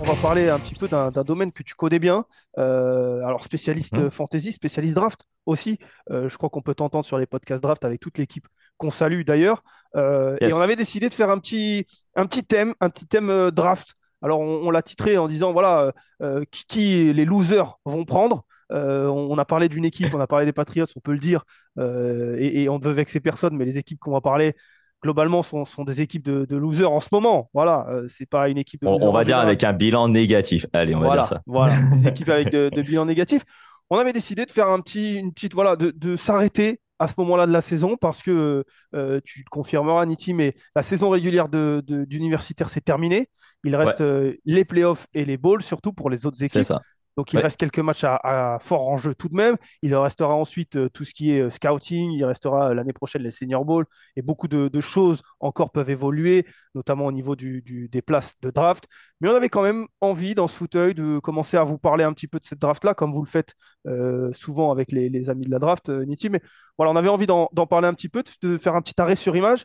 On va parler un petit peu d'un domaine que tu connais bien. Euh, alors, spécialiste Mmh. fantasy, spécialiste draft aussi. Euh, je crois qu'on peut t'entendre sur les podcasts draft avec toute l'équipe qu'on salue d'ailleurs. Euh, Yes. Et on avait décidé de faire un petit, un petit thème, un petit thème draft. Alors, on, on l'a titré en disant voilà, qui, qui les losers vont prendre. On, a parlé d'une équipe, on a parlé des Patriots, on peut le dire, et, et on ne veut vexer personne, mais les équipes qu'on va parler, globalement, sont, sont des équipes de, de losers en ce moment. Voilà, euh, c'est pas une équipe de On, losers on va dire général. avec un bilan négatif. Allez, on va Voilà, dire ça. voilà, des équipes avec de, de bilan négatif. On avait décidé de faire un petit, une petite, voilà, de, de s'arrêter à ce moment-là de la saison parce que euh, tu te confirmeras, Niti, mais la saison régulière de, de- d'universitaire s'est terminée. Il reste euh, les playoffs et les bowls, surtout pour les autres C'est équipes. ça. Donc, il Ouais. reste quelques matchs à, à fort enjeu tout de même. Il restera ensuite euh, tout ce qui est euh, scouting. Il restera euh, l'année prochaine les senior bowls. Et beaucoup de, de choses encore peuvent évoluer, notamment au niveau du, du- des places de draft. Mais on avait quand même envie, dans ce fauteuil, de commencer à vous parler un petit peu de cette draft-là, comme vous le faites souvent avec les, les amis de la draft, Niti. Mais voilà, on avait envie d'en d'en parler un petit peu, de faire un petit arrêt sur image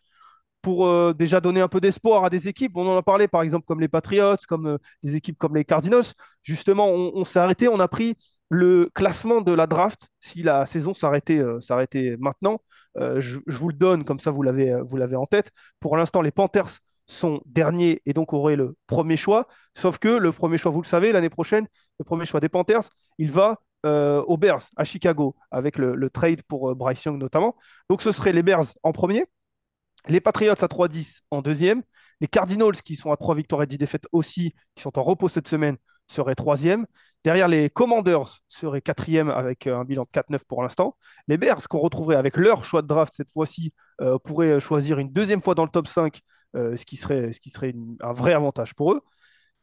pour euh, déjà donner un peu d'espoir à des équipes. On en a parlé, par exemple, comme les Patriots, comme euh, des équipes comme les Cardinals. Justement, on, s'est arrêté, on a pris le classement de la draft. Si la saison s'arrêtait euh, maintenant, euh, je, vous le donne, comme ça vous l'avez euh, en tête. Pour l'instant, les Panthers sont derniers et donc auraient le premier choix. Sauf que le premier choix, vous le savez, l'année prochaine, le premier choix des Panthers, il va euh, aux Bears à Chicago avec le, le trade pour euh, Bryce Young notamment. Donc ce serait les Bears en premier. Les Patriots à 3-10 en deuxième. Les Cardinals qui sont à 3 victoires et 10 défaites aussi, qui sont en repos cette semaine, seraient troisième. Derrière, les Commanders seraient quatrième avec euh, un bilan de 4-9 pour l'instant. Les Bears qu'on retrouverait avec leur choix de draft cette fois-ci euh, pourraient choisir une deuxième fois dans le top 5, euh, ce qui serait, ce qui serait un vrai avantage pour eux.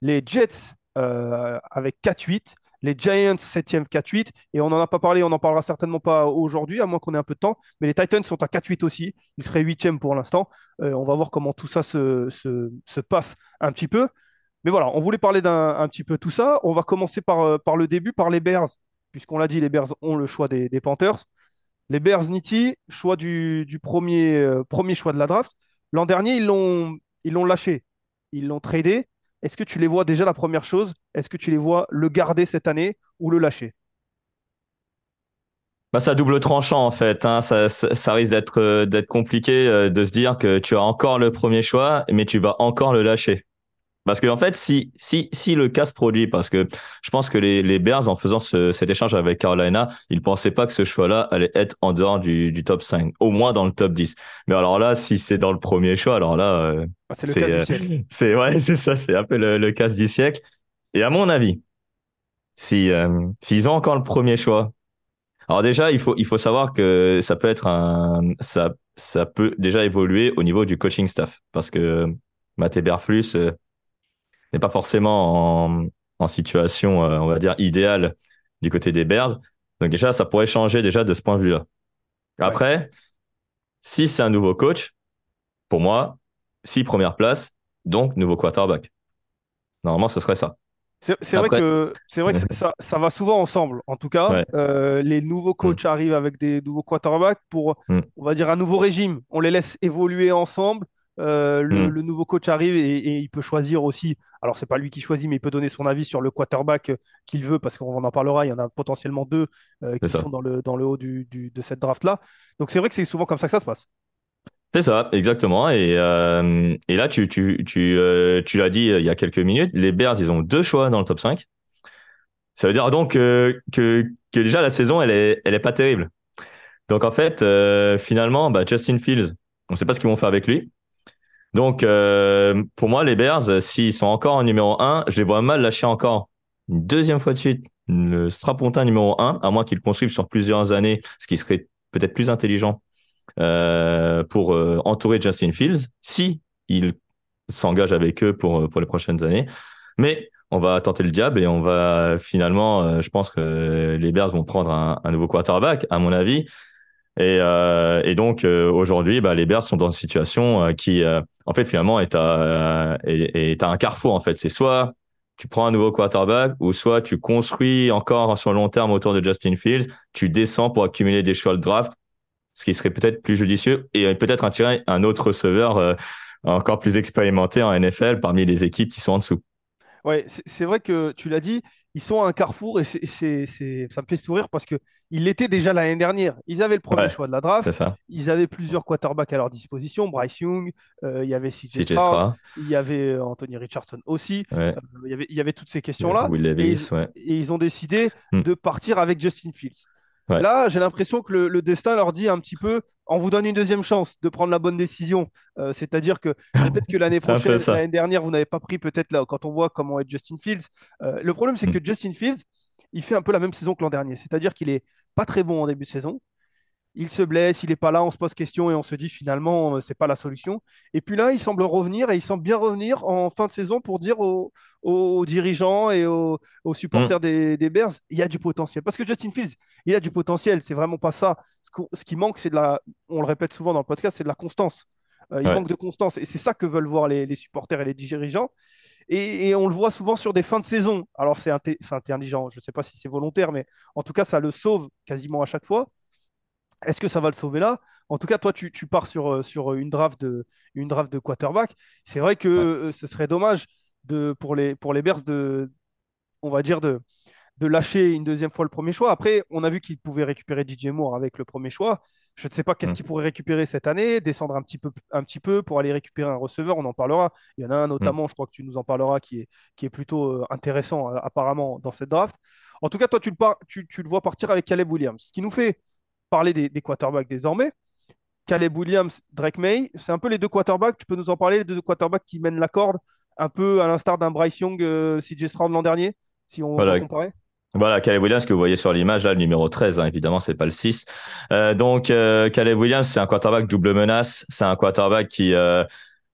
Les Jets avec 4-8. Les Giants 7e 4-8. Et on n'en a pas parlé, on n'en parlera certainement pas aujourd'hui, à moins qu'on ait un peu de temps. Mais les Titans sont à 4-8 aussi. Ils seraient 8e pour l'instant. Euh, on va voir comment tout ça se, se- se passe un petit peu. Mais voilà, on voulait parler d'un un petit peu tout ça. On va commencer par, euh, par le début, par les Bears, puisqu'on l'a dit, les Bears ont le choix des, Panthers. Les Bears, Nitti, choix du, du premier, euh, premier choix de la draft. L'an dernier, ils l'ont lâché. Ils l'ont tradé. Est-ce que tu les vois déjà la première chose? Est-ce que tu les vois le garder cette année ou le lâcher? Bah, ça double tranchant en fait. hein. Ça, risque d'être euh, compliqué euh, de se dire que tu as encore le premier choix, mais tu vas encore le lâcher. Parce que en fait, si si si le cas se produit, parce que je pense que les les Bears en faisant ce- cet échange avec Carolina, ils pensaient pas que ce choix-là allait être en dehors du du top 5, au moins dans le top 10. Mais alors là, si c'est dans le premier choix, alors là, euh, Ah, C'est le cas euh, du siècle. c'est ouais, c'est ça, c'est un peu le, le casse du siècle. Et à mon avis, si euh, s'ils ont encore le premier choix, alors déjà il faut il faut savoir que ça peut être un ça ça peut déjà évoluer au niveau du coaching staff parce que Matt Eberflus euh, n'est pas forcément en, en situation euh, on va dire idéale du côté des Bears. Donc déjà ça pourrait changer déjà de ce point de vue-là. Après, si c'est un nouveau coach, pour moi, six premières places, donc nouveau quarterback. Normalement, ce serait ça. C'est vrai que, c'est vrai que ça, ça va souvent ensemble. En tout cas, Ouais. Euh, les nouveaux coachs arrivent avec des nouveaux quarterbacks pour, Mm. on va dire, un nouveau régime. On les laisse évoluer ensemble. Euh, le, Mm. le nouveau coach arrive et, et il peut choisir aussi. Alors, c'est pas lui qui choisit, mais il peut donner son avis sur le quarterback euh, qu'il veut, parce qu'on en parlera. Il y en a potentiellement deux euh, qui sont dans le, dans le haut du, du- de cette draft-là. Donc, c'est vrai que c'est souvent comme ça que ça se passe. C'est ça, exactement. Et, euh, et là, tu, tu, tu, tu l'as dit il y a quelques minutes, les Bears, ils ont deux choix dans le top 5. Ça veut dire donc que que déjà la saison, elle est, elle est pas terrible. Donc en fait, finalement, bah, Justin Fields, on ne sait pas ce qu'ils vont faire avec lui. Donc euh, pour moi, les Bears, s'ils sont encore en numéro 1, je les vois mal lâcher encore une deuxième fois de suite le strapontin numéro 1, à moins qu'ils construisent sur plusieurs années, ce qui serait peut-être plus intelligent euh, pour euh, entourer Justin Fields, si il s'engage avec eux pour, pour les prochaines années. Mais on va tenter le diable et on va finalement, euh, je pense que les Bears vont prendre un nouveau quarterback, à mon avis. Et, euh, et donc aujourd'hui, bah, les Bears sont dans une situation qui, en fait, finalement, est à, est, est à un carrefour. En fait, c'est soit tu prends un nouveau quarterback ou soit tu construis encore sur le long terme autour de Justin Fields, tu descends pour accumuler des choix de draft, ce qui serait peut-être plus judicieux et peut-être attirer un autre receveur euh, encore plus expérimenté en NFL parmi les équipes qui sont en dessous. Ouais, c'est vrai que tu l'as dit, ils sont à un carrefour et c'est, ça me fait sourire parce qu'ils l'étaient déjà l'année dernière. Ils avaient le premier choix de la draft. Ils avaient plusieurs quarterbacks à leur disposition. Bryce Young, euh, il y avait CJ Stroud, il y avait euh, Anthony Richardson aussi. Euh, il, y avait, il y avait toutes ces questions-là. et, ils ont décidé hmm. de partir avec Justin Fields. Là, j'ai l'impression que le, destin leur dit un petit peu on vous donne une deuxième chance de prendre la bonne décision. Euh, c'est-à-dire que peut-être que l'année prochaine, l'année dernière, vous n'avez pas pris peut-être là, quand on voit comment est Justin Fields. Euh, le problème, c'est mm. que Justin Fields, il fait un peu la même saison que l'an dernier. C'est-à-dire qu'il est pas très bon en début de saison il se blesse, il n'est pas là, on se pose question et on se dit finalement, euh, c'est pas la solution. Et puis là, il semble revenir et il semble bien revenir en fin de saison pour dire aux, dirigeants et aux, supporters mm. des, Bears, il y a du potentiel. Parce que Justin Fields, il a du potentiel, c'est vraiment pas ça. Ce, qui manque, c'est de la, on le répète souvent dans le podcast, c'est de la constance. Euh, il manque de constance et c'est ça que veulent voir les, supporters et les dirigeants. Et, on le voit souvent sur des fins de saison. Alors c'est intelligent, je ne sais pas si c'est volontaire, mais en tout cas, ça le sauve quasiment à chaque fois. Est-ce que ça va le sauver là? En tout cas, toi, tu, pars sur, euh, sur une, draft de, une draft de quarterback. C'est vrai que euh, ce serait dommage de, pour, les, pour les Bears de, on va dire, de, de lâcher une deuxième fois le premier choix. Après, on a vu qu'ils pouvaient récupérer DJ Moore avec le premier choix. Je ne sais pas qu'est-ce mm. qu'ils pourraient récupérer cette année, descendre un petit, peu, un petit peu pour aller récupérer un receveur, on en parlera. Il y en a un notamment, mm. je crois que tu nous en parleras, qui est, qui est plutôt euh, intéressant apparemment dans cette draft. En tout cas, toi, tu le, tu, tu le vois partir avec Caleb Williams. Ce qui nous fait parler des, quarterbacks désormais. Caleb Williams, Drake May, c'est un peu les deux quarterbacks. Tu peux nous en parler, les deux quarterbacks qui mènent la corde, un peu à l'instar d'un Bryce Young, euh, CJ Stroud l'an dernier, si on voilà. comparer. Voilà, Caleb Williams que vous voyez sur l'image, là, le numéro 13, hein, évidemment, c'est pas le 6. Euh, donc, euh, Caleb Williams, c'est un quarterback double menace. C'est un quarterback qui,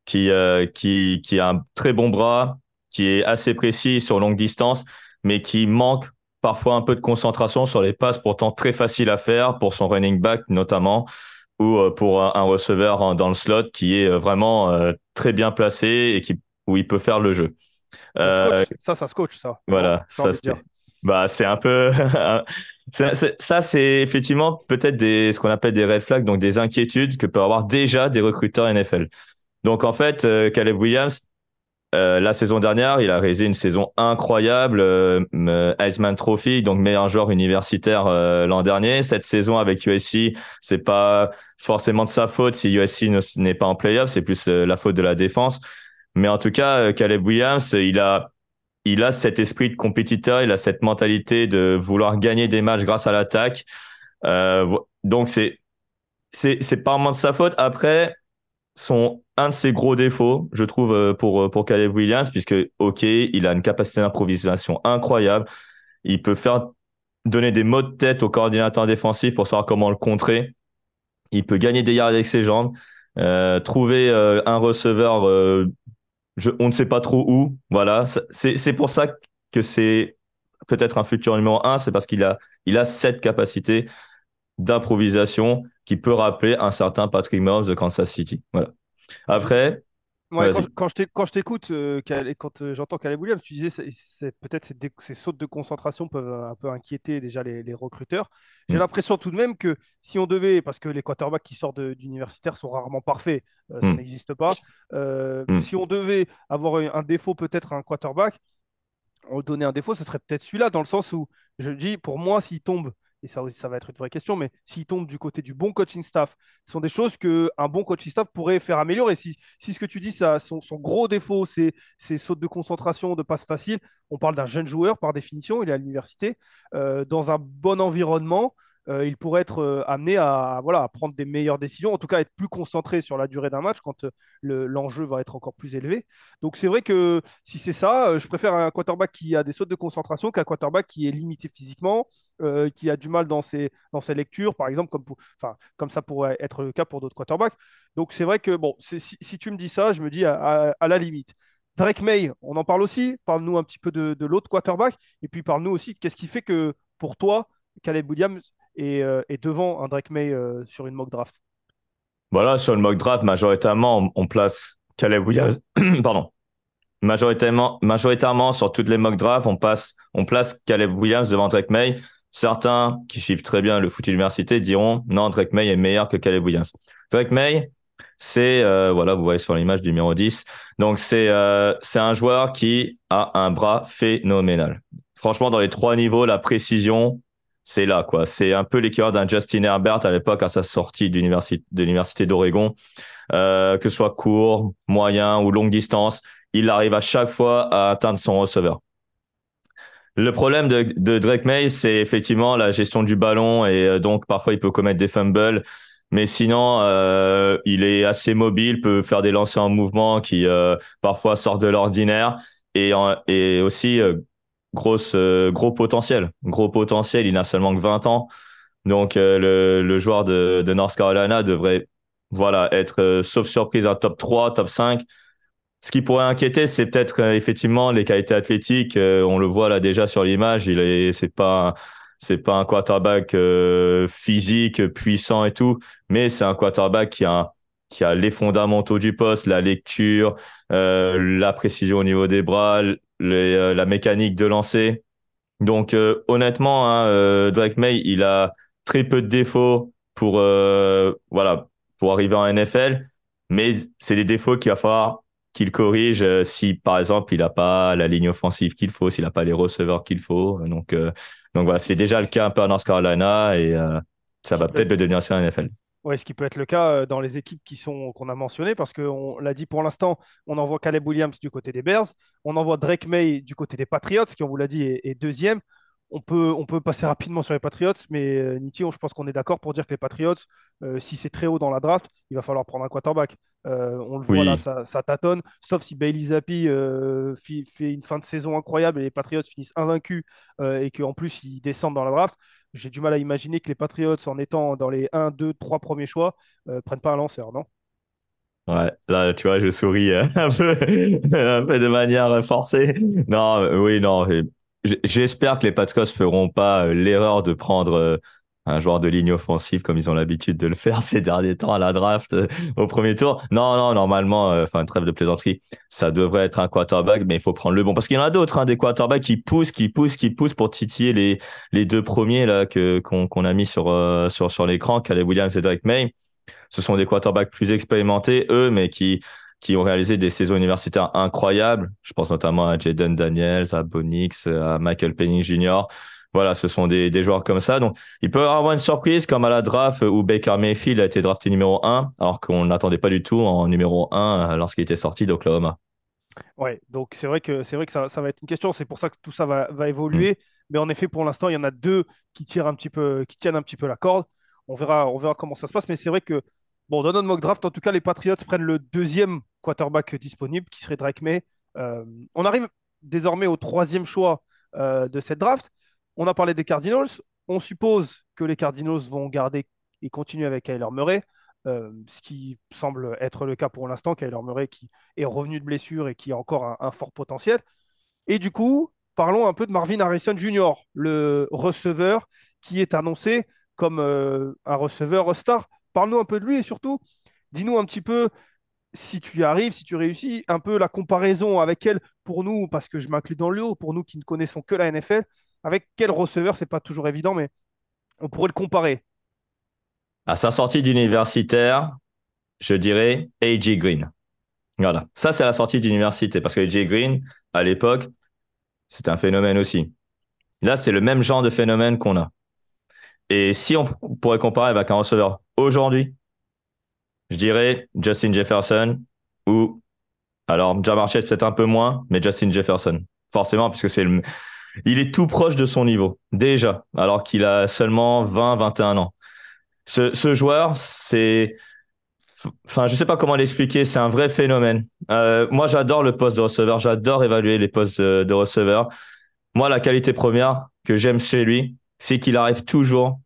qui, qui, qui a un très bon bras, qui est assez précis sur longue distance, mais qui manque parfois un peu de concentration sur les passes pourtant très faciles à faire pour son running back notamment ou euh, pour un receveur dans le slot qui est euh, vraiment euh, très bien placé et qui, où il peut faire le jeu. Ça, ça, ça se coach, ça. Voilà, ça c'est. Bah, c'est un peu. ça, c'est effectivement peut-être des, ce qu'on appelle des red flags, donc des inquiétudes que peuvent avoir déjà des recruteurs NFL. Donc, en fait, Caleb Williams, euh, la saison dernière, il a réalisé une saison incroyable, euh, Heisman Trophy, donc meilleur joueur universitaire euh, l'an dernier. Cette saison avec USC, c'est pas forcément de sa faute si USC n'est pas en playoff, c'est plus la faute de la défense. Mais en tout cas, Caleb Williams, il a il a cet esprit de compétiteur, il a cette mentalité de vouloir gagner des matchs grâce à l'attaque. donc c'est c'est c'est pas vraiment de sa faute. Après, son un de ses gros défauts, je trouve, euh, pour, euh, pour Caleb Williams, puisque, OK, il a une capacité d'improvisation incroyable. Il peut faire donner des mots de tête au coordinateur défensif pour savoir comment le contrer. Il peut gagner des yards avec ses jambes, euh, trouver un receveur, on ne sait pas trop où. Voilà, c'est pour ça que c'est peut-être un futur numéro un, c'est parce qu'il a, il a cette capacité d'improvisation qui peut rappeler un certain Patrick Mahomes de Kansas City. Voilà. Après. quand, je t'écoute, euh, quand euh, j'entends Caleb Williams, tu disais c'est peut-être ces, ces, sautes de concentration peuvent un peu inquiéter déjà les, recruteurs. J'ai mm. l'impression tout de même que si on devait, parce que les quarterbacks qui sortent d'universitaire sont rarement parfaits, euh, ça mm. n'existe pas. Mm. Si on devait avoir un défaut peut-être à un quarterback, on donnait un défaut, ce serait peut-être celui-là, dans le sens où je dis, pour moi, s'il tombe et ça, ça va être une vraie question, mais s'il tombe du côté du bon coaching staff, ce sont des choses qu'un bon coaching staff pourrait faire améliorer. Si, si ce que tu dis, ça, son, gros défaut, c'est ses sautes de concentration, de passes faciles, on parle d'un jeune joueur par définition, il est à l'université, euh, dans un bon environnement. Euh, il pourrait être euh, amené à, voilà, à prendre des meilleures décisions, en tout cas être plus concentré sur la durée d'un match quand euh, l'enjeu va être encore plus élevé. Donc c'est vrai que si c'est ça, je préfère un quarterback qui a des sautes de concentration qu'un quarterback qui est limité physiquement, qui a du mal dans ses, dans ses lectures, par exemple, comme, comme ça pourrait être le cas pour d'autres quarterbacks. Donc c'est vrai que bon, si, si, tu me dis ça, je me dis à, la limite. Drake May, on en parle aussi. Parle-nous un petit peu de, de l'autre quarterback. Et puis parle-nous aussi, qu'est-ce qui fait que pour toi, Caleb Williams euh, et, devant un Drake May euh, sur une mock draft Voilà, sur une mock draft, majoritairement, on, place Caleb Williams. Pardon. Majoritairement, majoritairement, sur toutes les mock drafts, on, passe, on place Caleb Williams devant Drake May. Certains qui suivent très bien le foot université diront non, Drake May est meilleur que Caleb Williams. Drake May, c'est, euh, voilà, vous voyez sur l'image numéro 10. Donc, c'est c'est un joueur qui a un bras phénoménal. Franchement, dans les trois niveaux, la précision, c'est là, quoi. C'est un peu l'équivalent d'un Justin Herbert à l'époque à sa sortie de l'université d'Oregon. Euh, que ce soit court, moyen ou longue distance, il arrive à chaque fois à atteindre son receveur. Le problème de, Drake May, c'est effectivement la gestion du ballon et euh, donc parfois il peut commettre des fumbles. Mais sinon, euh, il est assez mobile, peut faire des lancers en mouvement qui parfois sortent de l'ordinaire et, et aussi euh, gros potentiel. Gros potentiel, il n'a seulement que 20 ans. Donc, euh, le, le, joueur de, de, North Carolina devrait voilà, être, euh, sauf surprise, un top 3, top 5. Ce qui pourrait inquiéter, c'est peut-être effectivement les qualités athlétiques. on le voit là déjà sur l'image. Il est, c'est pas, pas un quarterback physique, puissant et tout, mais c'est un quarterback qui a, qui a les fondamentaux du poste, la lecture, la précision au niveau des bras, euh, la mécanique de lancer. Donc euh, honnêtement, hein, euh, Drake May, il a très peu de défauts pour voilà pour arriver en NFL, mais c'est des défauts qu'il va falloir qu'il corrige si par exemple il n'a pas la ligne offensive qu'il faut, s'il n'a pas les receveurs qu'il faut. Donc donc voilà, c'est déjà le cas un peu à North Carolina et ça va peut-être le devenir aussi en NFL. Ouais, ce qui peut être le cas euh, dans les équipes qui sont qu'on a mentionnées, parce qu'on l'a dit pour l'instant, on envoie Caleb Williams du côté des Bears, on envoie Drake May du côté des Patriots, qui, on vous l'a dit, est, deuxième. On peut, on peut passer rapidement sur les Patriots, mais euh, Niti, je pense qu'on est d'accord pour dire que les Patriots, euh, si c'est très haut dans la draft, il va falloir prendre un quarterback. on le voit là, ça, tâtonne, sauf si Bailey Zappi fait une fin de saison incroyable et les Patriots finissent invaincus et qu'en plus ils descendent dans la draft j'ai du mal à imaginer que les Patriots, en étant dans les 1, 2, 3 premiers choix, euh, prennent pas un lanceur, non? Ouais, là, tu vois, je souris euh, un, peu, un peu de manière forcée. Non, euh, oui, non. J'espère que les Patriots feront pas l'erreur de prendre un joueur de ligne offensive comme ils ont l'habitude de le faire ces derniers temps à la draft euh, au premier tour. Non, non, normalement, euh, enfin, trêve de plaisanterie, ça devrait être un quarterback, mais il faut prendre le bon. Parce qu'il y en a d'autres, hein, des quarterbacks qui poussent, qui poussent, qui poussent pour titiller les, deux premiers là que qu'on a mis sur, euh, sur, sur l'écran, Caleb Williams et Drake May. Ce sont des quarterbacks plus expérimentés, eux, mais qui, qui ont réalisé des saisons universitaires incroyables. Je pense notamment à Jaden Daniels, à Bonix, à Michael Penning Jr voilà, ce sont des, des, joueurs comme ça. Donc, il peut y avoir une surprise comme à la draft où Baker Mayfield a été drafté numéro 1, alors qu'on n'attendait pas du tout en numéro 1 lorsqu'il était sorti d'Oklahoma. Ouais, donc c'est vrai que c'est vrai que ça, ça, va être une question. C'est pour ça que tout ça va, va évoluer. Mm. Mais en effet, pour l'instant, il y en a deux qui tirent un petit peu, qui tiennent un petit peu la corde. On verra, on verra comment ça se passe. Mais c'est vrai que bon, dans notre mock draft, en tout cas, les Patriots prennent le deuxième quarterback disponible, qui serait Drake May. Euh, on arrive désormais au troisième choix euh, de cette draft. On a parlé des Cardinals. On suppose que les Cardinals vont garder et continuer avec Kyler Murray, euh, ce qui semble être le cas pour l'instant. Kyler Murray qui est revenu de blessure et qui a encore un, fort potentiel. Et du coup, parlons un peu de Marvin Harrison Jr., le receveur qui est annoncé comme euh, un receveur star. Parle-nous un peu de lui et surtout, dis-nous un petit peu si tu y arrives, si tu réussis, un peu la comparaison avec elle pour nous, parce que je m'inclus dans le haut, pour nous qui ne connaissons que la NFL, avec quel receveur, c'est pas toujours évident, mais on pourrait le comparer. À sa sortie d'universitaire, je dirais AJ Green. Voilà. Ça, c'est la sortie d'université parce que AJ Green, à l'époque, c'est un phénomène aussi. Là, c'est le même genre de phénomène qu'on a. Et si on pourrait comparer avec un receveur aujourd'hui, je dirais Justin Jefferson ou alors Jamar Chase peut-être un peu moins, mais Justin Jefferson. Forcément, puisque c'est le, il est tout proche de son niveau déjà, alors qu'il a seulement 20, 21 ans. Ce, joueur, c'est, enfin, je sais pas comment l'expliquer, c'est un vrai phénomène. Euh, moi, j'adore le poste de receveur, j'adore évaluer les postes de, de receveur. Moi, la qualité première que j'aime chez lui, c'est qu'il arrive toujours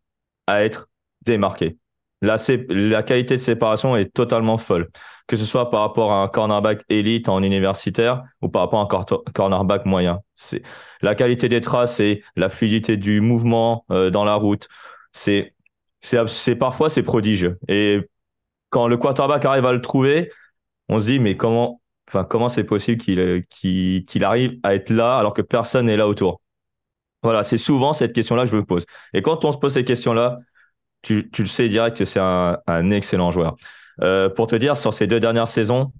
à être démarqué. La, la qualité de séparation est totalement folle, que ce soit par rapport à un cornerback élite en universitaire ou par rapport à un cornerback moyen. C'est la qualité des traces et la fluidité du mouvement euh, dans la route. C'est c'est parfois c'est prodigieux. Et quand le quarterback arrive à le trouver, on se dit mais comment enfin comment c'est possible qu'il qu'il qu'il arrive à être là alors que personne n'est là autour? Voilà, c'est souvent cette question-là que je me pose. Et quand on se pose ces questions-là, tu, tu le sais direct que c'est un excellent joueur. Euh, pour te dire, sur ces deux dernières saisons,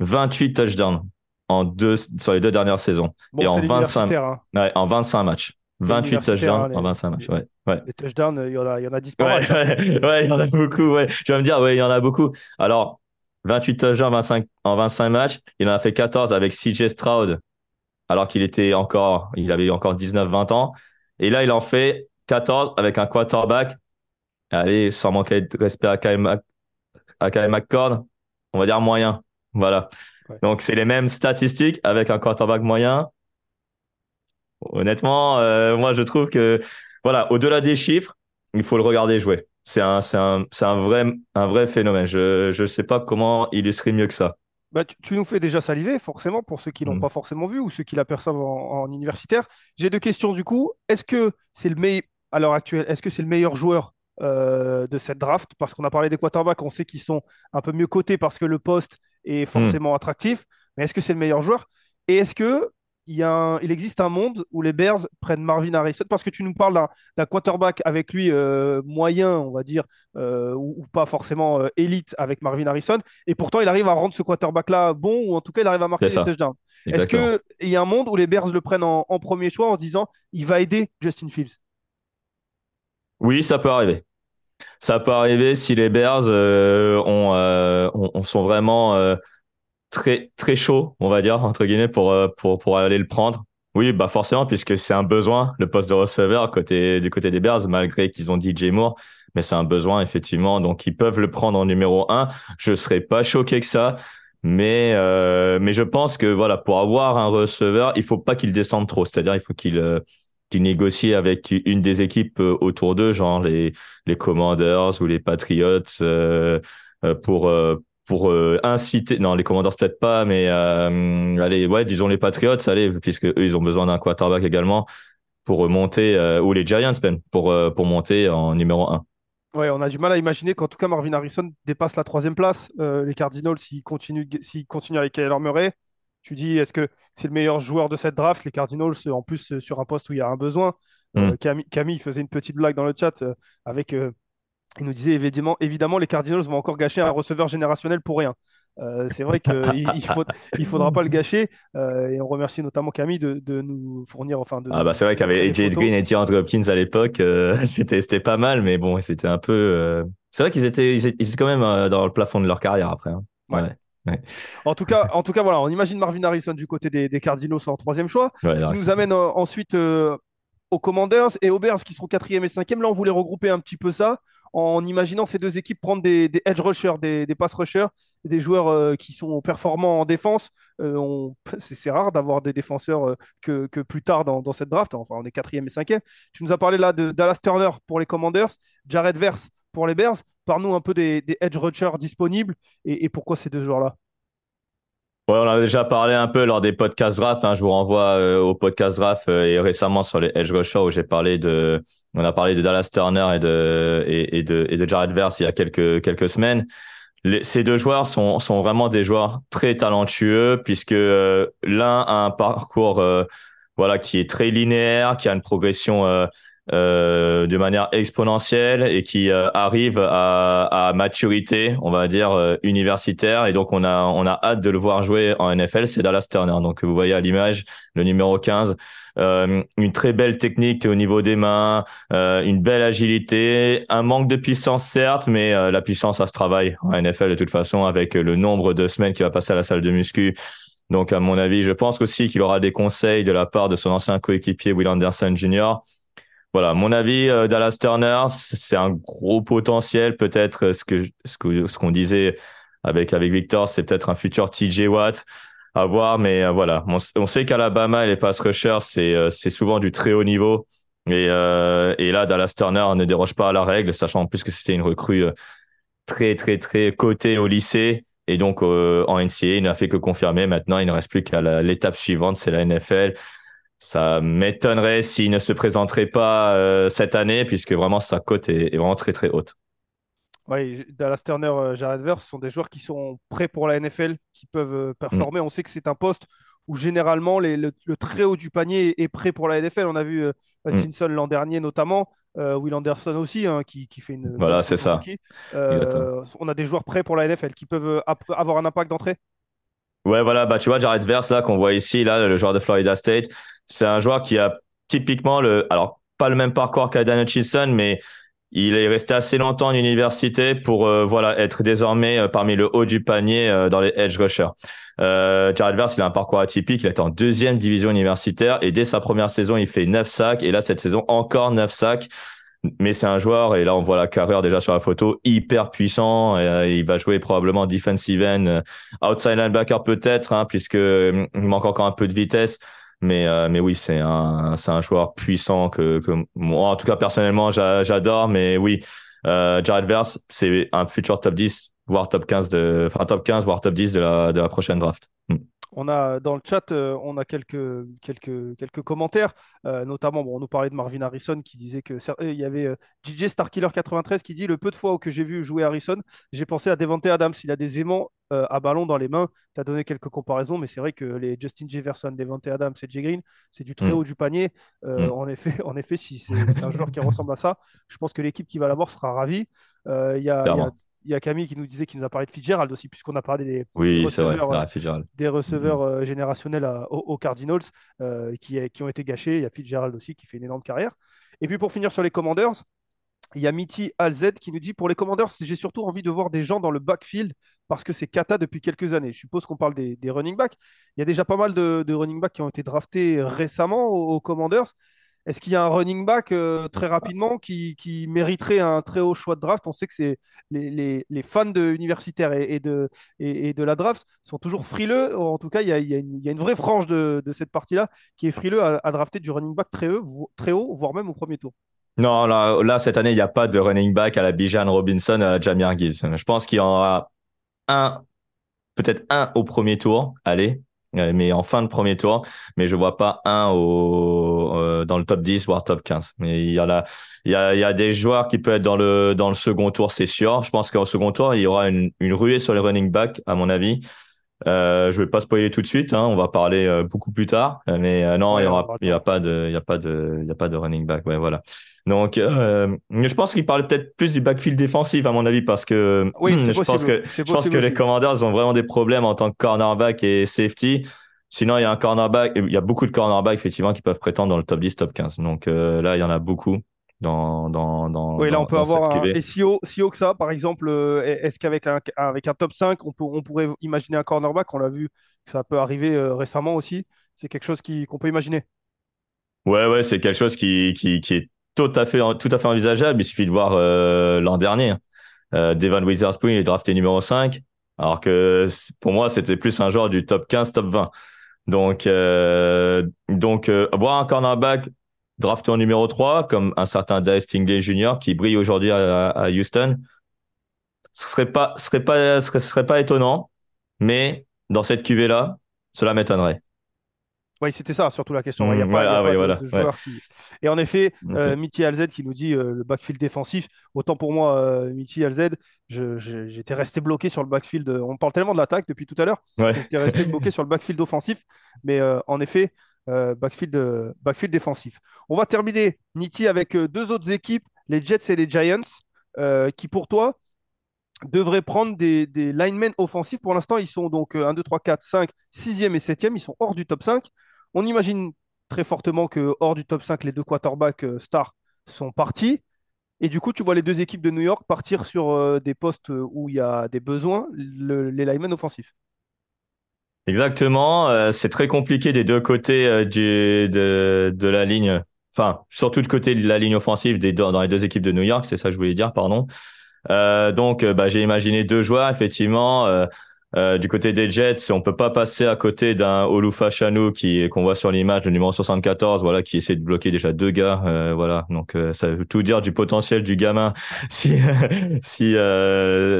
28 touchdowns en deux, sur les deux dernières saisons. et en 25, hein. ouais, en 25 matchs. 28 touchdowns en 25 matchs. Ouais, ouais. Les touchdowns, il y en a, il y en a 10 par ouais, ouais, il y en a beaucoup. Ouais. Je vais me dire, ouais, il y en a beaucoup. Alors, 28 touchdowns 25, en 25 matchs. Il en a fait 14 avec CJ Stroud, alors qu'il était encore, il avait encore 19-20 ans. Et là, il en fait 14 avec un quarterback allez, sans manquer de respect à Kyle, à McCord, on va dire moyen. Voilà. Donc, c'est les mêmes statistiques avec un quarterback moyen. Honnêtement, euh, moi, je trouve que, voilà, au-delà des chiffres, il faut le regarder jouer. C'est un, un, un vrai, un vrai phénomène. Je ne sais pas comment illustrer mieux que ça. Bah, tu, nous fais déjà saliver, forcément, pour ceux qui l'ont mm. pas forcément vu ou ceux qui l'aperçoivent en, en universitaire. J'ai deux questions du coup. Est-ce que c'est le meilleur, à l'heure actuelle, est-ce que c'est le meilleur joueur euh, de cette draft parce qu'on a parlé des quarterbacks, on sait qu'ils sont un peu mieux cotés parce que le poste est hmm. forcément attractif. Mais est-ce que c'est le meilleur joueur? Et est-ce que il, y a il existe un monde où les Bears prennent Marvin Harrison? Parce que tu nous parles d'un quarterback avec lui euh, moyen, on va dire, euh, ou, pas forcément élite avec Marvin Harrison, et pourtant il arrive à rendre ce quarterback-là bon, ou en tout cas il arrive à marquer des touchdowns. Est-ce qu'il y a un monde où les Bears le prennent en, en, premier choix en se disant il va aider Justin Fields? Oui, ça peut arriver. Ça peut arriver si les Bears euh, ont, euh, on, sont vraiment euh, très très chauds, on va dire entre guillemets, pour pour pour aller le prendre. Oui, bah forcément, puisque c'est un besoin, le poste de receveur côté du côté des Bears, malgré qu'ils ont DJ Moore, mais c'est un besoin effectivement, donc ils peuvent le prendre en numéro un. Je serais pas choqué que ça. Mais mais je pense que voilà pour avoir un receveur, il faut pas qu'il descende trop, c'est-à-dire il faut qu'il qui négocient avec une des équipes euh, autour d'eux, genre les, les Commanders ou les Patriots, euh, euh pour, inciter, non, les Commanders peut-être pas, mais allez, ouais, disons les Patriots, allez, puisque ils ont besoin d'un quarterback également pour remonter, ou les Giants même, pour, pour monter en numéro 1. Ouais, on a du mal à imaginer qu'en tout cas Marvin Harrison dépasse la troisième place. les Cardinals, s'ils continuent, s'ils continuent avec Kyler Murray, tu dis, est-ce que c'est le meilleur joueur de cette draft? Les Cardinals, en plus, euh, sur un poste où il y a un besoin. Euh, mm. Camille, faisait une petite blague dans le chat euh, avec. il nous disait évidemment, évidemment, les Cardinals vont encore gâcher un receveur générationnel pour rien. c'est vrai qu'il ne faudra pas le gâcher. et on remercie notamment Camille de, nous fournir. Enfin, ah bah c'est vrai qu'avec AJ Green et Andrew Hopkins à l'époque, c'était pas mal, mais bon, c'était un peu. C'est vrai qu'ils étaient, ils étaient, quand même dans le plafond de leur carrière après. Hein. Ouais. En, tout cas, en tout cas, voilà, on imagine Marvin Harrison du côté des, Cardinals en troisième choix. ce qui nous amène euh, ensuite euh, aux Commanders et aux Bears qui seront quatrième et cinquième. Là, on voulait regrouper un petit peu ça en imaginant ces deux équipes prendre des, edge rushers, des, pass rushers, des joueurs euh, qui sont performants en défense. c'est rare d'avoir des défenseurs que, plus tard dans, cette draft. Enfin, on est quatrième et cinquième. Tu nous as parlé là de Dallas Turner pour les Commanders, Jared Verse pour les Bears. Parle-nous un peu des, edge rushers disponibles et, pourquoi ces deux joueurs-là? On a déjà parlé un peu lors des podcasts draft. Hein. Je vous renvoie euh, au podcast draft euh, et récemment sur les edge rushers où j'ai parlé de, on a parlé de Dallas Turner et de et, de et de Jared Verse il y a quelques quelques semaines. ces deux joueurs sont sont vraiment des joueurs très talentueux puisque euh, l'un a un parcours voilà qui est très linéaire, qui a une progression euh, de manière exponentielle et qui euh, arrive à, à, maturité, on va dire euh, universitaire. Et donc on a on a hâte de le voir jouer en NFL. C'est Dallas Turner. Donc vous voyez à l'image le numéro 15, euh, une très belle technique au niveau des mains, une belle agilité, un manque de puissance certes, mais la puissance ça se travaille en NFL de toute façon avec le nombre de semaines qu'il va passer à la salle de muscu. Donc, à mon avis, je pense aussi qu'il aura des conseils de la part de son ancien coéquipier Will Anderson Jr. Voilà, mon avis, euh, Dallas Turner, c'est un gros potentiel. Peut-être euh, ce que ce qu'on disait avec avec Victor, c'est peut-être un futur TJ Watt à voir, mais euh, voilà, on, sait qu'Alabama et les pass rushers, c'est c'est souvent du très haut niveau. Et, et là, Dallas Turner ne déroge pas à la règle, sachant en plus que c'était une recrue très, très, très cotée au lycée. Et donc, en NCA, il n'a fait que confirmer. Maintenant, il ne reste plus qu'à l'étape suivante, c'est la NFL. Ça m'étonnerait s'il ne se présenterait pas euh, cette année, puisque vraiment sa cote est, vraiment très très haute. Oui, Dallas Turner, euh, Jared Verse sont des joueurs qui sont prêts pour la NFL, qui peuvent euh, performer. On sait que c'est un poste où généralement le, très haut du panier est prêt pour la NFL. On a vu Hutchinson l'an dernier notamment, Will Anderson aussi, hein, qui, fait une. Voilà, c'est ça. on a des joueurs prêts pour la NFL qui peuvent avoir un impact d'entrée. Ouais, voilà, bah tu vois, Jared Verse là qu'on voit ici, là, le joueur de Florida State, c'est un joueur qui a typiquement le, alors pas le même parcours qu'Adan Hutchinson, mais il est resté assez longtemps en université pour euh, voilà être désormais euh, parmi le haut du panier euh, dans les edge rushers. Jared Verse, il a un parcours atypique. Il est en deuxième division universitaire et dès sa première saison, il fait 9 sacs et là cette saison encore 9 sacs. Mais c'est un joueur et là on voit la carrière déjà sur la photo hyper puissant. il va jouer probablement defensive end, outside linebacker peut-être hein, puisque il manque encore un peu de vitesse. Mais, euh, mais oui, c'est un, c'est un joueur puissant que, que moi, en tout cas, personnellement, j'adore. Mais oui, euh, Jared Verse, c'est un futur top 10, voire top 15 de, enfin, top 15, voire top 10 de la, de la prochaine draft. Hmm. On a dans le chat, euh, on a quelques, quelques, quelques commentaires, euh, notamment, bon, on nous parlait de Marvin Harrison qui disait que il y avait euh, DJ Starkiller 93 qui dit le peu de fois que j'ai vu jouer Harrison, j'ai pensé à Devante Adams. Il a des aimants à ballon dans les mains. Tu as donné quelques comparaisons, mais c'est vrai que les Justin Jefferson, Devante Adams et Jay Green, c'est du très mm. haut du panier. Mm. En effet, en effet, si c'est un joueur qui ressemble à ça, je pense que l'équipe qui va l'avoir sera ravie. Il y a il y a Camille qui nous disait qu'il nous a parlé de Fitzgerald aussi, puisqu'on a parlé des, receveurs, euh, des receveurs mm-hmm. euh, générationnels aux, Cardinals euh, qui, qui, ont été gâchés. Il y a Fitzgerald aussi qui fait une énorme carrière. Et puis pour finir sur les Commanders, il y a Mitty Alzed qui nous dit pour les Commanders, j'ai surtout envie de voir des gens dans le backfield parce que c'est Kata depuis quelques années. Je suppose qu'on parle des, running backs. Il y a déjà pas mal de, running backs qui ont été draftés récemment aux Commanders. Est-ce qu'il y a un running back euh, très rapidement qui, mériterait un très haut choix de draft? On sait que c'est les, fans de universitaires et, de, la draft sont toujours frileux. En tout cas, il y a, une, vraie frange de, cette partie-là qui est frileux à, drafter du running back très haut, voire même au premier tour. Non, là, cette année, il n'y a pas de running back à la Bijan Robinson, à Jamir Gibbs. Je pense qu'il y en aura un, peut-être un au premier tour. Allez, euh, mais en fin de premier tour. Mais je vois pas un au, euh, dans le top 10 voire top 15. Mais il y a il y a, il y a des joueurs qui peuvent être dans le dans le second tour, c'est sûr. Je pense qu'au second tour, il y aura une, une ruée sur les running backs, à mon avis. Euh, je vais pas spoiler tout de suite, hein, on va parler euh, beaucoup plus tard. Mais non, il y aura, il y a pas de, il y a pas de, il y a pas de running back. Ouais, voilà. Donc, euh, je pense qu'il parle peut-être plus du backfield défensif, à mon avis, parce que oui, je, pense que, je pense que les Commanders ont vraiment des problèmes en tant que cornerback et safety. Sinon, il y a un cornerback, il y a beaucoup de cornerbacks, effectivement, qui peuvent prétendre dans le top 10, top 15. Donc euh, là, il y en a beaucoup dans, dans, dans Oui, là, on peut avoir un, et si haut, si haut que ça, par exemple, euh, est-ce qu'avec un, avec un top 5, on, peut, on pourrait imaginer un cornerback? On l'a vu, ça peut arriver récemment aussi. C'est quelque chose qu'on peut imaginer. Ouais, ouais, c'est quelque chose qui, qui, qui est tout à fait, tout à fait envisageable. Il suffit de voir euh, l'an dernier. Euh, Devon Witherspoon, il est drafté numéro 5, alors que pour moi, c'était plus un joueur du top 15, top 20. Donc, euh, donc euh, voir un cornerback drafté en numéro 3, comme un certain Dice Stingley Jr., qui brille aujourd'hui à, Houston, ce serait pas, serait pas, serait pas étonnant, mais dans cette cuvée-là, cela m'étonnerait. Oui, c'était ça, surtout la question. Il y a pas, de, joueurs qui... Et en effet, euh, Mitty Alz qui nous dit euh, le backfield défensif. Autant pour moi, euh, Mitty Alz, j'étais resté bloqué sur le backfield. On parle tellement de l'attaque depuis tout à l'heure. J'étais resté bloqué sur le backfield offensif. Mais en effet, backfield, backfield défensif. On va terminer, Niti, avec deux autres équipes, les Jets et les Giants, qui pour toi devraient prendre des, des linemen offensifs. Pour l'instant, ils sont donc 1, 2, 3, 4, 5, 6e et 7e. Ils sont hors du top 5. On imagine très fortement que hors du top 5, les deux quarterbacks stars sont partis. Et du coup, tu vois les deux équipes de New York partir sur euh, des postes où il y a des besoins, les linemen offensifs. Exactement. Euh, c'est très compliqué des deux côtés euh, de, la ligne. Enfin, surtout de côté de la ligne offensive dans les deux équipes de New York, c'est ça que je voulais dire, pardon. donc, bah, j'ai imaginé deux joueurs, effectivement. Euh, du côté des Jets, on peut pas passer à côté d'un Olufa Chanou qui qu'on voit sur l'image, le numéro 74, voilà, qui essaie de bloquer déjà deux gars, euh, voilà. Donc euh, ça veut tout dire du potentiel du gamin si si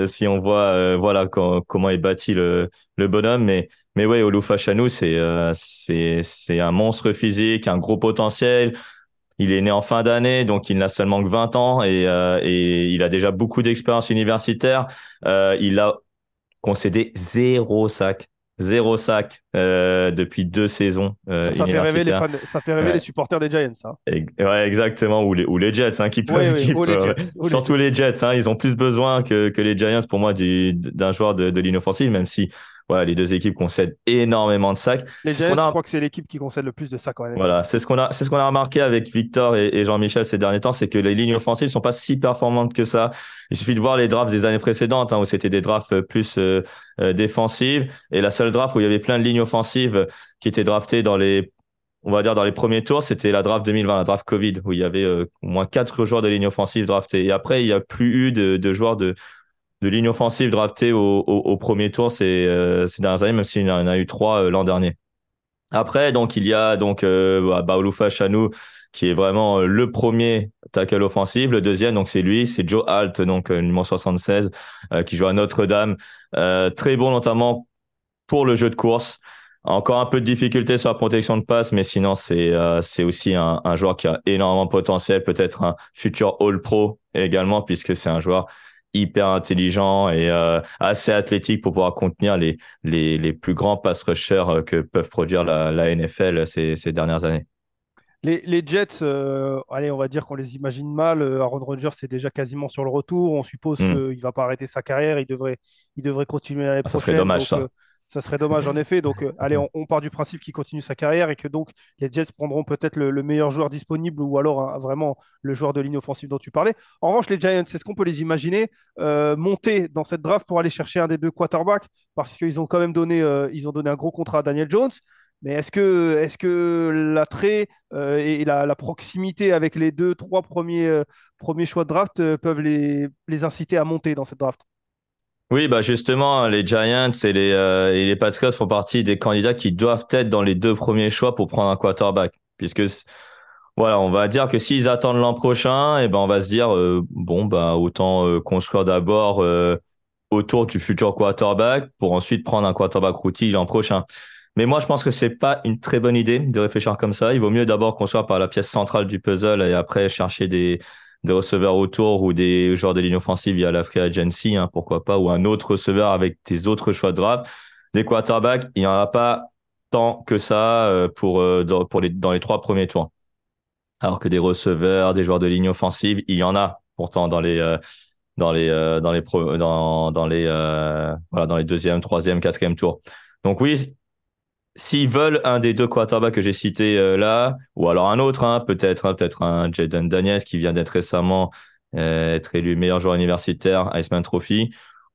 si on voit voilà comment est bâti le le bonhomme, mais mais ouais, Olufa Chanou, c'est c'est c'est un monstre physique, un gros potentiel. Il est né en fin d'année, donc il n'a seulement que 20 ans et, et il a déjà beaucoup d'expérience universitaire. il a concédé zéro sac. Zéro sac euh, depuis deux saisons. Euh, ça, fait rêver les ça fait rêver les supporters des Giants. ça. Ouais, exactement. Ou les, ou les Jets, hein, qui peuvent. surtout les Jets. Hein, ils ont plus besoin que, que les Giants, pour moi, d'un joueur de, de ligne offensive, même si voilà, les deux équipes concèdent énormément de sacs. Les Giants, je crois que c'est l'équipe qui concède le plus de sacs. Voilà, c'est ce qu'on a, c'est ce qu'on a remarqué avec Victor et, Jean-Michel ces derniers temps, c'est que les lignes offensives sont pas si performantes que ça. Il suffit de voir les drafts des années précédentes, hein, où c'était des drafts plus euh, euh, défensives, et la seule draft où il y avait plein de lignes offensives qui étaient draftées dans les on va dire dans les premiers tours, c'était la draft 2020, la draft Covid, où il y avait euh, au moins quatre joueurs de ligne offensive draftés. Et après, il n'y a plus eu de, de joueurs de, de ligne offensive draftée au, premier tour ces, euh, dernières années, même s'il en a eu trois euh, l'an dernier. Après, donc, il y a donc euh, Chanou, qui est vraiment euh, le premier tackle offensif. Le deuxième, donc, c'est lui, c'est Joe Alt, donc numéro 76, qui joue à Notre-Dame. très bon, notamment pour le jeu de course. Encore un peu de difficulté sur la protection de passe, mais sinon, c'est c'est aussi un, un joueur qui a énormément de potentiel, peut-être un futur All-Pro également, puisque c'est un joueur hyper intelligent et euh, assez athlétique pour pouvoir contenir les, les, les plus grands pass rushers euh, que peuvent produire la, la NFL ces, ces, dernières années. Les, les Jets, euh, allez, on va dire qu'on les imagine mal. Aaron Rodgers est déjà quasiment sur le retour. On suppose hmm. qu'il ne va pas arrêter sa carrière. Il devrait, il devrait continuer l'année prochaine. Ah, ça serait dommage, ça. Ça serait dommage en effet. Donc, euh, allez, on, part du principe qu'il continue sa carrière et que donc les Jets prendront peut-être le, meilleur joueur disponible ou alors vraiment le joueur de ligne offensive dont tu parlais. En revanche, les Giants, est-ce qu'on peut les imaginer euh, monter dans cette draft pour aller chercher un des deux quarterbacks? Parce qu'ils ont quand même donné, euh, ils ont donné un gros contrat à Daniel Jones. Mais est-ce que, est que l'attrait et la, proximité avec les deux, trois premiers, premiers choix de draft peuvent les, les inciter à monter dans cette draft? Oui, bah justement, les Giants et les, euh, et les Patriots font partie des candidats qui doivent être dans les deux premiers choix pour prendre un quarterback. Puisque, voilà, on va dire que s'ils attendent l'an prochain, et eh ben on va se dire, euh, bon, bah autant euh, construire d'abord autour du futur quarterback pour ensuite prendre un quarterback routier l'an prochain. Mais moi, je pense que c'est pas une très bonne idée de réfléchir comme ça. Il vaut mieux d'abord construire par la pièce centrale du puzzle et après chercher des, des receveurs autour ou des joueurs de ligne offensive via la free agency, hein, pourquoi pas, ou un autre receveur avec des autres choix de draft. Des quarterbacks, il n'y en a pas tant que ça euh, pour, euh, dans, pour les, dans les trois premiers tours. Alors que des receveurs, des joueurs de ligne offensive, il y en a pourtant dans les euh, dans les dans les dans les voilà dans les deuxième, troisième, quatrième tours. Donc oui, s'ils veulent un des deux quarterbacks que j'ai cités euh, là, ou alors un autre, hein, peut-être hein, peut-être un Jaden Daniels qui vient d'être récemment euh, élu meilleur joueur universitaire Iceman Trophy,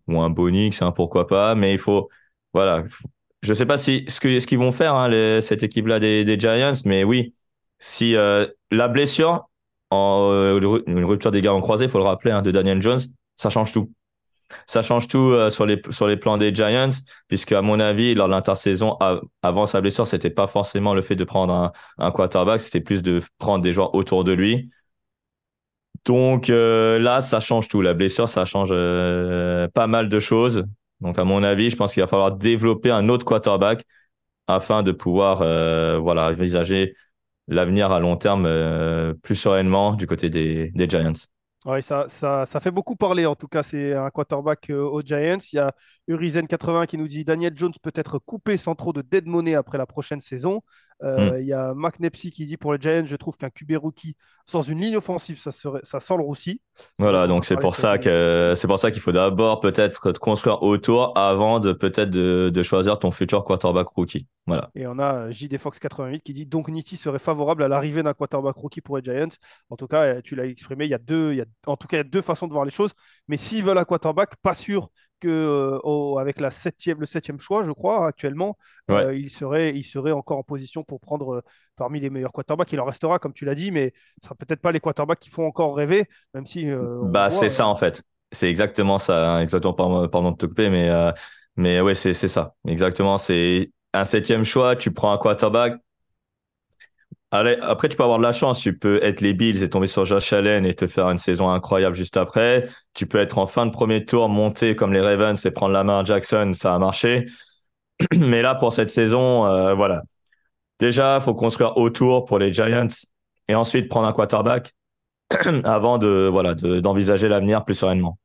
ou un Bonix, hein, pourquoi pas, mais il faut, voilà, je sais pas si ce qu'ils vont faire hein, cette équipe-là des, Giants, mais oui, si euh, la blessure, une rupture des gars en croisé, il faut le rappeler, de Daniel Jones, ça change tout ça change tout euh, sur les plans des Giants, puisque à mon avis, lors de l'intersaison, avant sa blessure, c'était pas forcément le fait de prendre un, quarterback, c'était plus de prendre des joueurs autour de lui. Donc euh, là, ça change tout. La blessure, ça change euh, pas mal de choses. Donc à mon avis, je pense qu'il va falloir développer un autre quarterback afin de pouvoir voilà envisager l'avenir à long terme plus sereinement du côté des Giants. Oui, ça, ça, fait beaucoup parler. En tout cas, c'est un quarterback euh, aux Giants. Il y a Urizen80 qui nous dit Daniel Jones peut être coupé sans trop de dead money après la prochaine saison. Euh, il y a Mac Nepsi qui dit pour les Giants, je trouve qu'un QB rookie sans une ligne offensive, ça, serait, ça sent le roussi. Voilà, donc c'est pour, ça que, c'est pour ça qu'il faut d'abord peut-être te construire autour avant de peut-être de, choisir ton futur quarterback rookie. Voilà. Et on a JD Fox 88 qui dit donc Nitti serait favorable à l'arrivée d'un quarterback rookie pour les Giants. En tout cas, tu l'as exprimé, il y a deux, il y a, en tout cas, il y a deux façons de voir les choses. Mais s'ils veulent un quarterback, pas sûr que euh, avec la septième, le septième choix, je crois, actuellement, euh, il, serait, il serait encore en position pour prendre euh, parmi les meilleurs quarterbacks. Il en restera, comme tu l'as dit, mais ce sera peut-être pas les quarterbacks qui font encore rêver, même si. bah, c'est ça en fait. C'est exactement ça. Hein, exactement, pardon, pardon de te couper, mais, mais ouais, c'est ça. Exactement. C'est un septième choix, tu prends un quarterback, Allez, après, tu peux avoir de la chance. Tu peux être les Bills et tomber sur Josh Allen et te faire une saison incroyable juste après. Tu peux être en fin de premier tour, monter comme les Ravens et prendre la main à Jackson. Ça a marché. Mais là, pour cette saison, euh, voilà. Déjà, il faut construire autour pour les Giants et ensuite prendre un quarterback avant de voilà d'envisager l'avenir plus sereinement.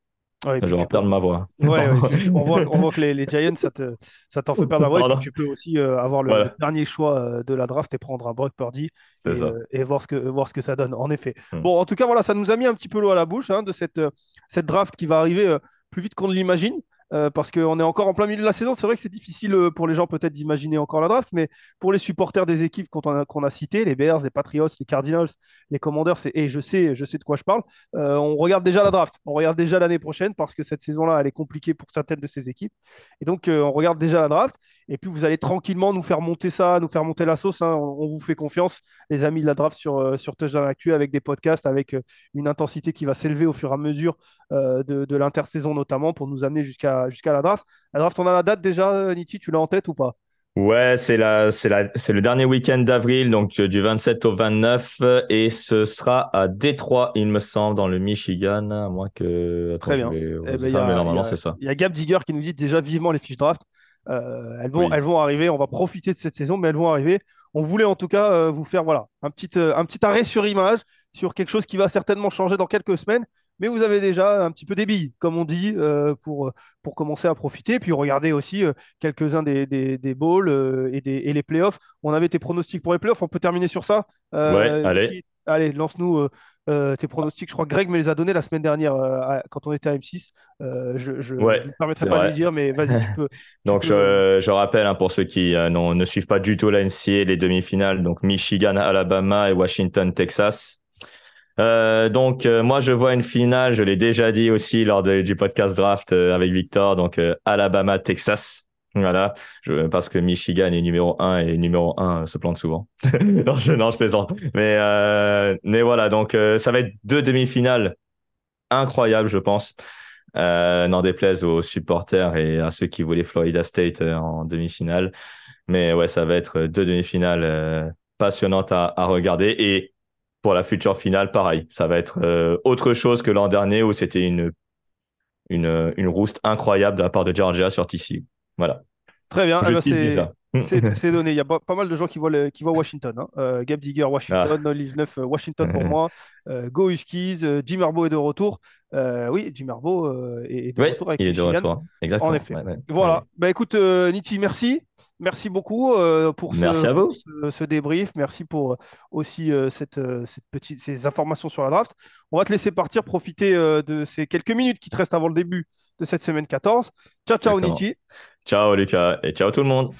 Ouais, je vais perdre ma voix. Ouais, on, voit, que les, Giants, ça, t'en fait perdre la voix. tu peux aussi euh, avoir le, dernier choix euh, de la draft et prendre un Brock Purdy et, euh, et, voir, ce que, voir ce que ça donne, en effet. Hmm. Bon, en tout cas, voilà, ça nous a mis un petit peu l'eau à la bouche hein, de cette, cette draft qui va arriver plus vite qu'on ne l'imagine. Euh, parce qu'on est encore en plein milieu de la saison. C'est vrai que c'est difficile euh, pour les gens peut-être d'imaginer encore la draft, mais pour les supporters des équipes qu'on a, citées, les Bears, les Patriots, les Cardinals, les Commanders, et je sais, je sais de quoi je parle, euh, on regarde déjà la draft. On regarde déjà l'année prochaine parce que cette saison-là, elle est compliquée pour certaines de ces équipes. Et donc, on regarde déjà la draft. Et puis, vous allez tranquillement nous faire monter ça, nous faire monter la sauce. Hein. On, vous fait confiance, les amis de la draft sur, sur Touchdown Actu, avec des podcasts, avec une intensité qui va s'élever au fur et à mesure de, de l'intersaison, notamment, pour nous amener jusqu'à jusqu'à la draft. La draft, on a la date déjà, Niti, tu l'as en tête ou pas? Ouais, c'est la, c'est la, c'est le dernier week-end d'avril, donc euh, du 27 au 29, et ce sera à Détroit, il me semble, dans le Michigan, à moins que. Très bien. Eh ben, normalement, c'est ça. Il y a Gab Digger qui nous dit déjà vivement les fiches draft. Euh, elles, vont, elles vont arriver. On va profiter de cette saison, mais elles vont arriver. On voulait en tout cas euh, vous faire voilà un petit, un petit arrêt sur image sur quelque chose qui va certainement changer dans quelques semaines mais vous avez déjà un petit peu des billes, comme on dit, euh, pour, pour commencer à profiter. Puis regardez aussi euh, quelques-uns des, des, des bowls euh, et, des, et les playoffs. On avait tes pronostics pour les playoffs, on peut terminer sur ça Ouais, allez. allez, lance-nous tes pronostics. Je crois que Greg me les a donnés la semaine dernière quand on était à M6. je ne me permettrai pas de le dire, mais vas-y, tu peux. donc, Je, je, rappelle hein, pour ceux qui non, ne suivent pas du tout la NCA, les demi-finales, donc Michigan, Alabama et Washington, Texas. Euh, donc euh, moi je vois une finale, je l'ai déjà dit aussi lors du podcast draft euh, avec Victor, donc Alabama Texas. Voilà, parce que Michigan est numéro 1 et numéro 1 se plante souvent. non, je, non, je plaisante. Mais, mais voilà, donc ça va être deux demi-finales incroyables, je pense. N'en déplaise aux supporters et à ceux qui voulaient Florida State en demi-finale. Mais ouais, ça va être deux demi-finales passionnantes à, regarder. Et pour la future finale, pareil. Ça va être euh, autre chose que l'an dernier où c'était une, une, rouste incroyable de la part de Georgia sur TC. Voilà. Très bien. Eh ben, c'est donné. Il y a pas, mal de gens qui voient, qui voient Washington. Hein. Euh, Gab Digger, Washington, ah. Live 9, Washington pour moi. Euh, Go Huskies, Jim Harbaugh est de retour. oui, Jim Harbaugh est, de retour avec il est de retour. Exactement. En effet. Voilà. Bah, écoute, Niti, merci. Merci beaucoup euh, pour, ce, débrief. Merci pour euh, aussi euh, cette, cette, petite, ces informations sur la draft. On va te laisser partir, profiter de ces quelques minutes qui te restent avant le début de cette semaine 14. Ciao, ciao, Niti. Ciao, Lucas, et ciao tout le monde.